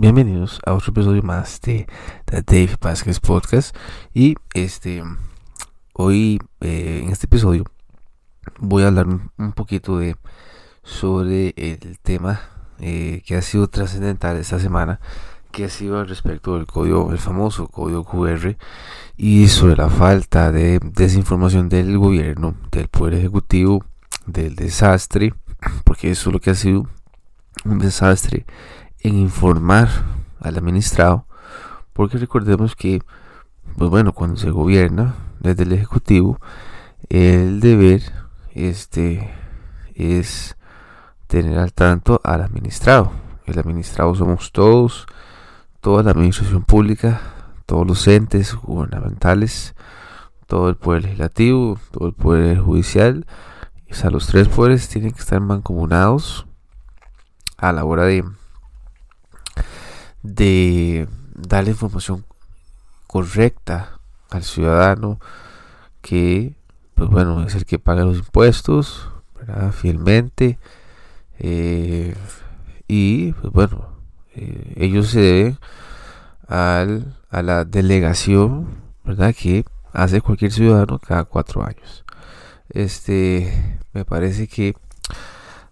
bienvenidos a otro episodio más de The Dave Vázquez Podcast. Y este, hoy eh, en este episodio voy a hablar un poquito de sobre el tema eh, que ha sido trascendental esta semana, que ha sido al respecto del código, el famoso código QR, y sobre la falta de desinformación del gobierno, del poder ejecutivo, del desastre, porque eso es lo que ha sido un desastre en informar al administrado, porque recordemos que, pues bueno, cuando se gobierna desde el ejecutivo, el deber este es tener al tanto al administrado. El administrado somos todos, toda la administración pública, todos los entes gubernamentales, todo el poder legislativo, todo el poder judicial. O sea, los tres poderes tienen que estar mancomunados a la hora de, de darle información correcta al ciudadano que, pues bueno, es el que paga los impuestos, fielmente eh, y pues bueno, eh, ellos se deben al, a la delegación, ¿verdad? Que hace cualquier ciudadano cada cuatro años. Este, me parece que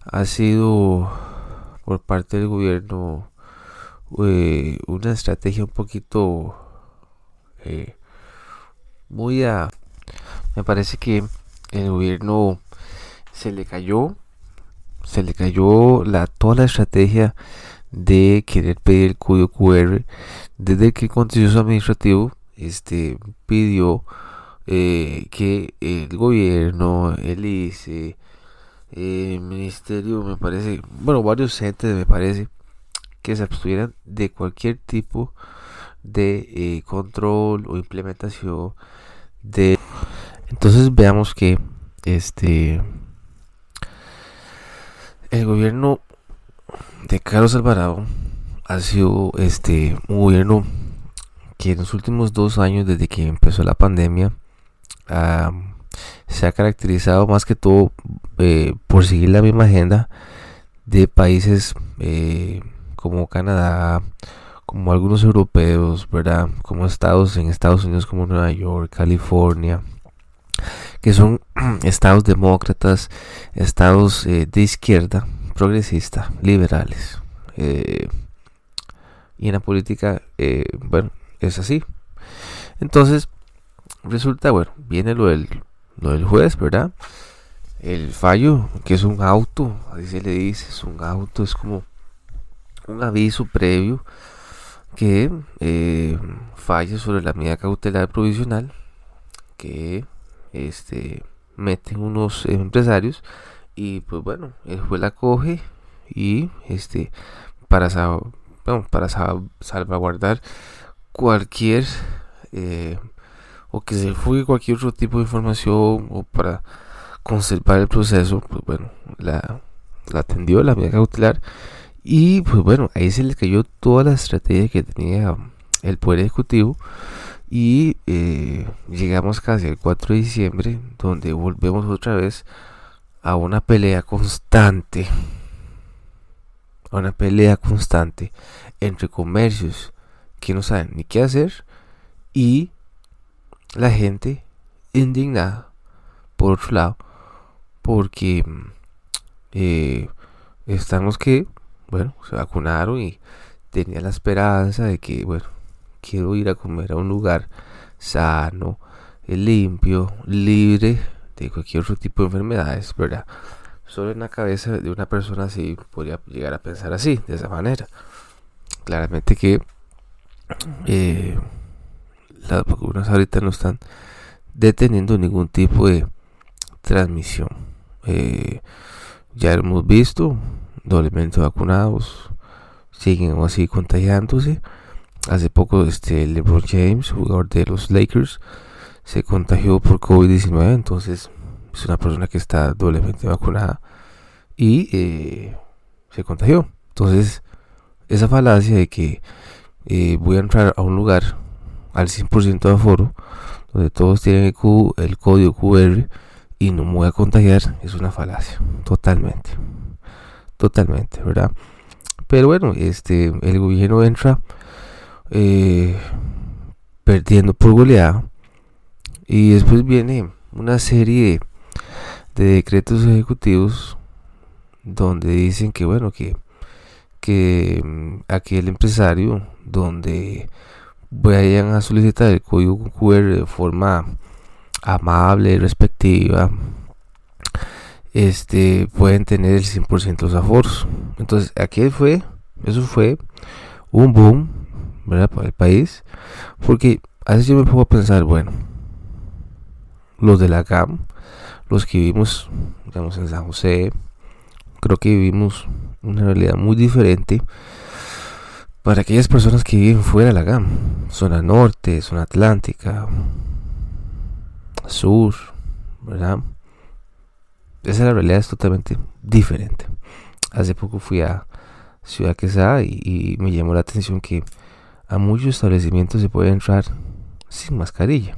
ha sido por parte del gobierno eh, una estrategia un poquito muy a me parece que el gobierno se le cayó se le cayó la, toda la estrategia de querer pedir el código QR desde que el contencioso administrativo este, pidió eh, que el gobierno, el ICE, el ministerio, me parece, bueno, varios entes me parece, que se abstuvieran de cualquier tipo de eh, control o implementación de entonces veamos que este el gobierno de Carlos Alvarado ha sido este un gobierno que en los últimos dos años desde que empezó la pandemia se ha caracterizado más que todo eh, por seguir la misma agenda de países eh, como Canadá, como algunos europeos, ¿verdad? Como estados en Estados Unidos como Nueva York, California, que son estados demócratas, estados eh, de izquierda, progresista, liberales. Eh, y en la política, eh, bueno, es así. Entonces, resulta, bueno, viene lo del, lo del juez, ¿verdad? El fallo, que es un auto, así se le dice, es un auto, es como un aviso previo que eh, falla sobre la medida cautelar provisional que este, meten unos empresarios y pues bueno, el juez la coge y este para, para salvaguardar cualquier eh, o que se fugue cualquier otro tipo de información o para conservar el proceso, pues bueno, la, la atendió la medida cautelar y pues bueno, ahí se le cayó toda la estrategia que tenía el Poder Ejecutivo y eh, llegamos casi el 4 de diciembre, donde volvemos otra vez a una pelea constante. A una pelea constante entre comercios que no saben ni qué hacer y la gente indignada por otro lado porque eh, estamos que bueno se vacunaron y tenía la esperanza de que bueno quiero ir a comer a un lugar sano, limpio, libre de cualquier otro tipo de enfermedades, ¿verdad? Solo en la cabeza de una persona así podría llegar a pensar así, de esa manera. Claramente que eh, las vacunas ahorita no están deteniendo ningún tipo de transmisión. Eh, ya hemos visto doblemente vacunados, siguen así contagiándose Hace poco este LeBron James, jugador de los Lakers, se contagió por COVID-19, entonces es una persona que está doblemente vacunada y eh, se contagió. Entonces, esa falacia de que eh, voy a entrar a un lugar al 100% de aforo, donde todos tienen el, el código QR y no me voy a contagiar, es una falacia, totalmente. Totalmente, ¿verdad? Pero bueno, este, el gobierno entra eh, perdiendo por goleada. Y después viene una serie de, decretos ejecutivos donde dicen que bueno que que mm, aquel empresario donde vayan a solicitar el código QR de forma amable y respectiva este pueden tener el 100% de los aforos entonces aquí fue eso fue un boom ¿verdad? para el país porque así yo me puedo pensar bueno los de la GAM los que vivimos digamos en San José creo que vivimos una realidad muy diferente para aquellas personas que viven fuera de la GAM, zona norte, zona atlántica, sur, ¿verdad? Esa la realidad es totalmente diferente. Hace poco fui a Ciudad Quesada y, y me llamó la atención que a muchos establecimientos se puede entrar sin mascarilla.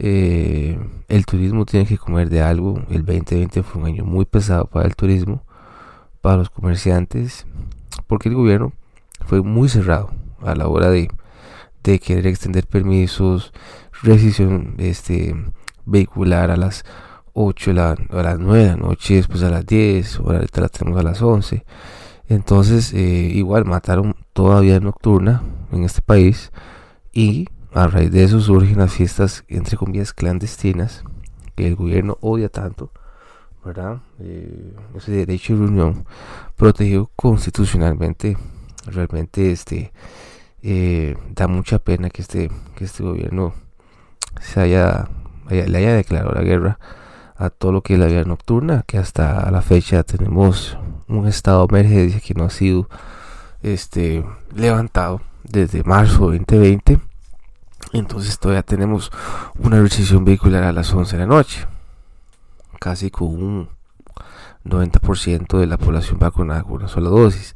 Eh, el turismo tiene que comer de algo. El 2020 fue un año muy pesado para el turismo, para los comerciantes, porque el gobierno fue muy cerrado a la hora de, de querer extender permisos, restricción este, vehicular a las 8, a las 9 de la noche, después a las 10, ahora la tenemos a las 11. Entonces, eh, igual mataron todavía nocturna en este país y a raíz de eso surgen las fiestas, entre comillas, clandestinas, que el gobierno odia tanto, ¿verdad? Eh, ese derecho de reunión protegido constitucionalmente, realmente este, eh, da mucha pena que este, que este gobierno se haya, le haya declarado la guerra a todo lo que es la vida nocturna, que hasta la fecha tenemos un estado de emergencia que no ha sido este, levantado desde marzo 2020 entonces todavía tenemos una restricción vehicular a las 11 de la noche. Casi con un 90% de la población vacunada con una sola dosis.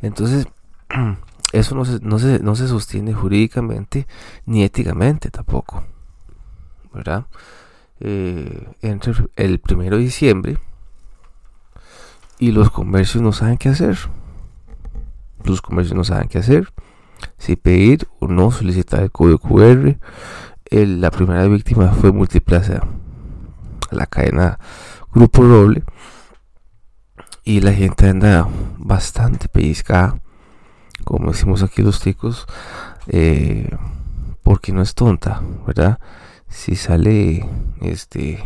Entonces, eso no se, no se, no se sostiene jurídicamente ni éticamente tampoco. ¿Verdad? Eh, entre el primero de diciembre y los comercios no saben qué hacer. Los comercios no saben qué hacer si pedir o no solicitar el código QR. la primera víctima fue Multiplaza, la cadena Grupo Roble. Y la gente anda bastante pellizcada, como decimos aquí los ticos, eh, porque no es tonta, ¿verdad? Si sale este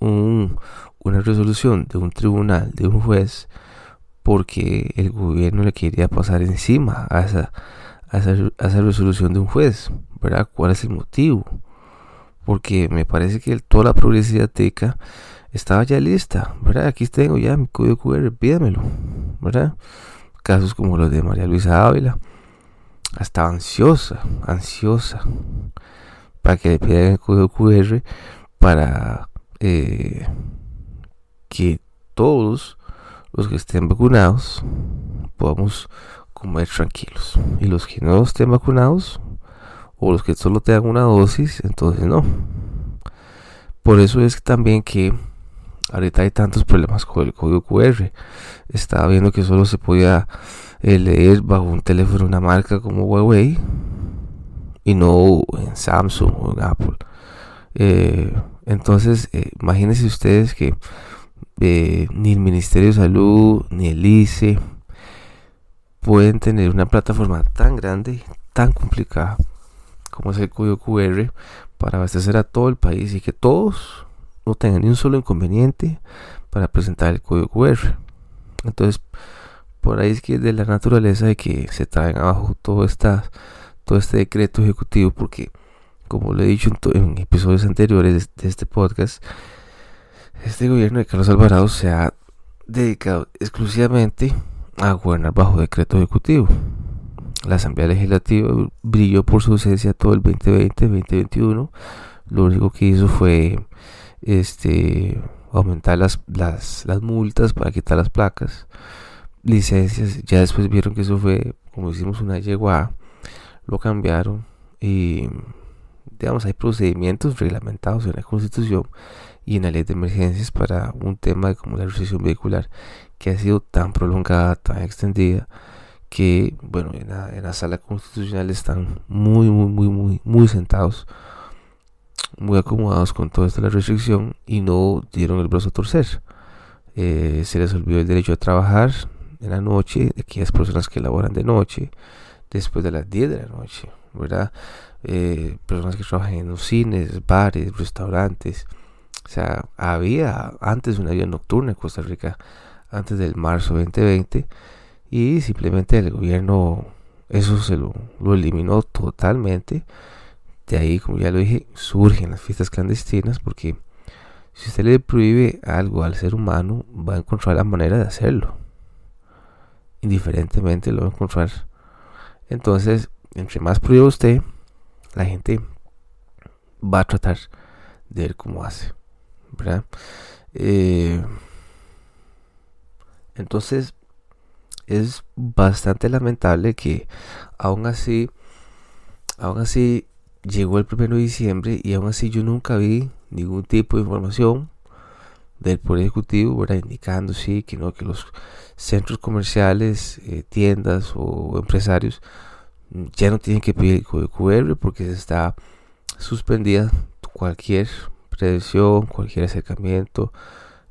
una resolución de un tribunal, de un juez, porque el gobierno le quería pasar encima a esa, a esa, resolución de un juez, ¿verdad? ¿Cuál es el motivo? Porque me parece que toda la progresividad teca estaba ya lista, ¿verdad? Aquí tengo ya mi código QR, pídamelo, ¿verdad? Casos como los de María Luisa Ávila, estaba ansiosa, ansiosa, para que le pidan el código QR para eh, que todos los que estén vacunados podamos comer tranquilos. Y los que no estén vacunados o los que solo tengan una dosis, entonces no. Por eso es también que ahorita hay tantos problemas con el código QR. Estaba viendo que solo se podía eh, leer bajo un teléfono una marca como Huawei y no en Samsung o en Apple. Eh, entonces, eh, imagínense ustedes que ni el Ministerio de Salud, ni el ICE pueden tener una plataforma tan grande, tan complicada como es el código QR para abastecer a todo el país y que todos no tengan ni un solo inconveniente para presentar el código QR. Entonces, por ahí es que de la naturaleza de que se traen abajo todo, esta, todo este decreto ejecutivo porque, como lo he dicho en, episodios anteriores de este podcast, este gobierno de Carlos Alvarado se ha dedicado exclusivamente a gobernar bajo decreto ejecutivo. La Asamblea Legislativa brilló por su ausencia todo el 2020-2021. Lo único que hizo fue este aumentar las, las, las multas para quitar las placas, licencias. Ya después vieron que eso fue, como hicimos una yegua, lo cambiaron y digamos hay procedimientos reglamentados en la Constitución y en la ley de emergencias para un tema como la recesión vehicular que ha sido tan prolongada, tan extendida, que, bueno, en la, sala constitucional están muy, muy, muy, muy, muy sentados, muy acomodados con toda esta la restricción y no dieron el brazo a torcer. Eh, se les olvidó el derecho a trabajar en la noche, de aquellas personas que laboran de noche, después de las 10 de la noche, ¿verdad? Eh, personas que trabajan en los cines, bares, restaurantes. O sea, había antes una vida nocturna en Costa Rica, antes del marzo 2020, y simplemente el gobierno eso se lo, lo eliminó totalmente. De ahí, como ya lo dije, surgen las fiestas clandestinas porque si usted le prohíbe algo al ser humano, va a encontrar la manera de hacerlo. Indiferentemente lo va a encontrar. Entonces, entre más prohíbe usted, la gente va a tratar de ver cómo hace. ¿verdad? Eh, entonces, es bastante lamentable que aún así, aún así llegó el 1 de diciembre y aún así yo nunca vi ningún tipo de información del Poder Ejecutivo, ¿verdad? indicando sí que no, que los centros comerciales, eh, tiendas o empresarios ya no tienen que pedir código QR porque se está suspendida cualquier predicción, cualquier acercamiento,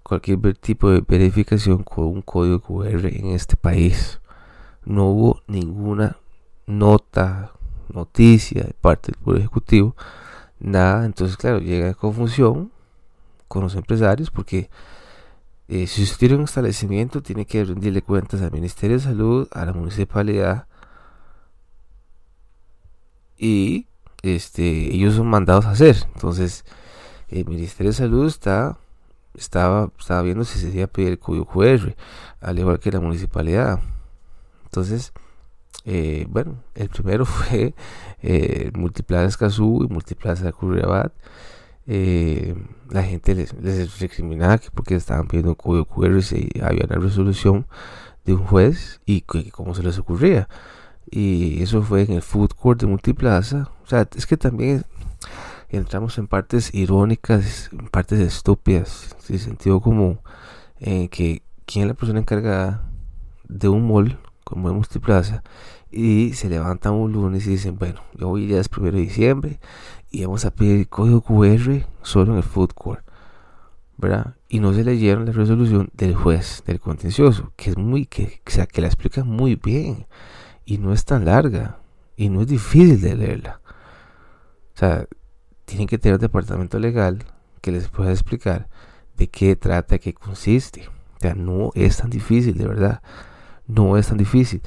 cualquier tipo de verificación con un código QR en este país. No hubo ninguna nota, noticia de parte del Poder Ejecutivo, nada. Entonces, claro, llega a confusión con los empresarios porque eh, si usted tiene un establecimiento, tiene que rendirle cuentas al Ministerio de Salud, a la municipalidad y este, ellos son mandados a hacer. Entonces, el Ministerio de Salud está estaba, estaba viendo si se debía pedir el código QR, al igual que la municipalidad. Entonces, eh, bueno, el primero fue eh, Multiplaza Escazú y Multiplaza Curriabat. Eh, la gente les, les recriminaba que porque estaban pidiendo un código QR si había una resolución de un juez y que, cómo se les ocurría. Y eso fue en el food court de Multiplaza. O sea, es que también entramos en partes irónicas, en partes estúpidas, sin sentido como en que quién es la persona encargada de un mall como es Multiplaza y se levantan un lunes y dicen, bueno, yo hoy ya es primero de diciembre y vamos a pedir código QR solo en el food court, ¿verdad? Y no se leyeron la resolución del juez del contencioso, que es muy, que, o sea, que la explica muy bien y no es tan larga y no es difícil de leerla. O sea, tienen que tener un departamento legal que les pueda explicar de qué trata, qué consiste. O sea, no es tan difícil, de verdad. No es tan difícil.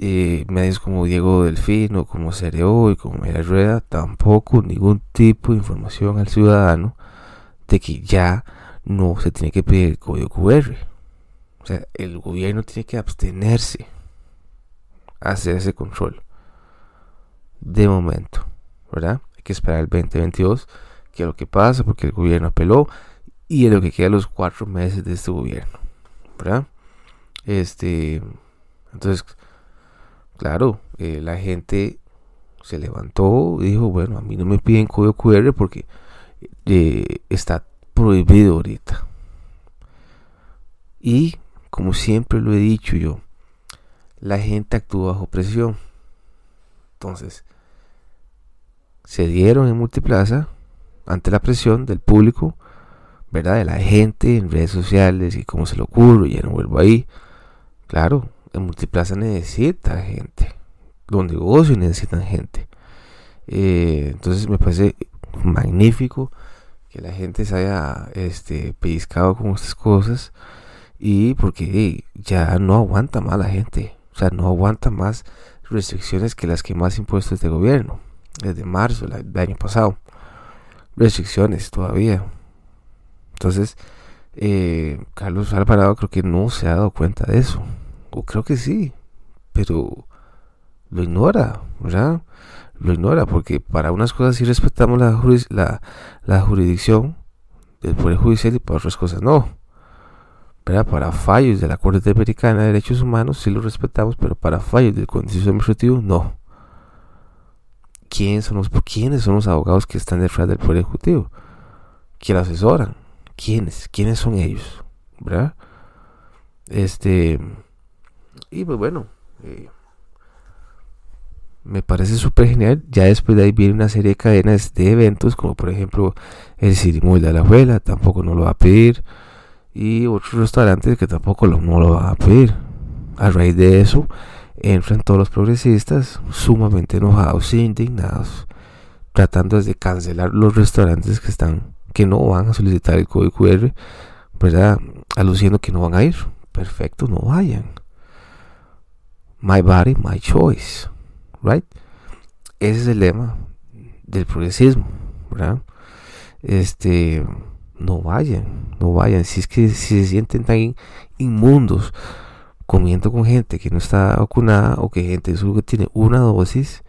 Eh, medios como Diego Delfino, como Cereo y como Mera Rueda, tampoco ningún tipo de información al ciudadano de que ya no se tiene que pedir el código QR. O sea, el gobierno tiene que abstenerse a hacer ese control. De momento, ¿verdad? que esperar el 2022, que es lo que pasa, porque el gobierno apeló y es lo que queda los cuatro meses de este gobierno, ¿verdad? Este, entonces, claro, eh, la gente se levantó y dijo, bueno, a mí no me piden código QR porque eh, está prohibido ahorita. Y, como siempre lo he dicho yo, la gente actúa bajo presión. Entonces, se dieron en Multiplaza ante la presión del público, ¿verdad? De la gente en redes sociales y cómo se le ocurre, ya no vuelvo ahí. Claro, en Multiplaza necesita gente, los negocios necesitan gente. Eh, entonces me parece magnífico que la gente se haya este, pellizcado con estas cosas y porque ya no aguanta más la gente, o sea, no aguanta más restricciones que las que más impuestos de gobierno desde marzo del año pasado. Restricciones todavía. Entonces, eh, Carlos Alvarado creo que no se ha dado cuenta de eso. O creo que sí, pero lo ignora, ¿verdad? Lo ignora porque para unas cosas sí respetamos la, la, jurisdicción del Poder Judicial y para otras cosas no. ¿verdad? Para fallos de la Corte Interamericana de Derechos Humanos sí lo respetamos, pero para fallos del Contencioso Administrativo no quiénes son los, quiénes son los abogados que están detrás del Poder Ejecutivo, que lo asesoran, quiénes, quiénes son ellos, ¿verdad? Este, y pues bueno, eh, me parece súper genial. Ya después de ahí viene una serie de cadenas de eventos, como por ejemplo el Cirimol de la Abuela, tampoco no lo va a pedir. Y otros restaurantes que tampoco lo, no lo van a pedir. A raíz de eso, entran todos los progresistas sumamente enojados, indignados, tratando de cancelar los restaurantes que están, que no van a solicitar el código QR, ¿verdad? Aluciendo que no van a ir. Perfecto, no vayan. My body, my choice right? Ese es el lema del progresismo, ¿verdad? Este, no vayan, no vayan. Si es que si se sienten tan inmundos comiendo con gente que no está vacunada o que gente solo tiene una dosis,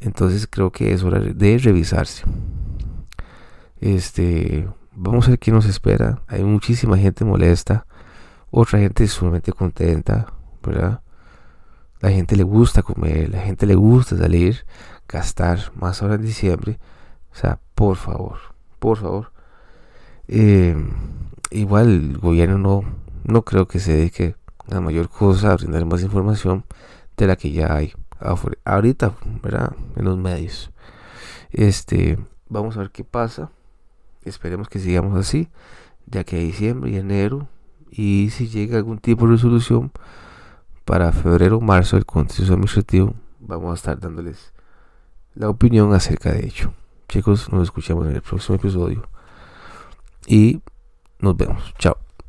entonces creo que es hora de revisarse. Este, vamos a ver qué nos espera. Hay muchísima gente molesta, otra gente sumamente contenta, ¿verdad? La gente le gusta comer, la gente le gusta salir, gastar, más ahora en diciembre. O sea, por favor, por favor. Eh, igual el gobierno no, no creo que se dedique a mayor cosa a brindar más información de la que ya hay ahorita, ¿verdad? En los medios. Este, vamos a ver qué pasa. Esperemos que sigamos así, ya que diciembre y enero. Y si llega algún tipo de resolución, para febrero o marzo del Consejo Administrativo vamos a estar dándoles la opinión acerca de ello. Chicos, nos escuchamos en el próximo episodio y nos vemos. Chao.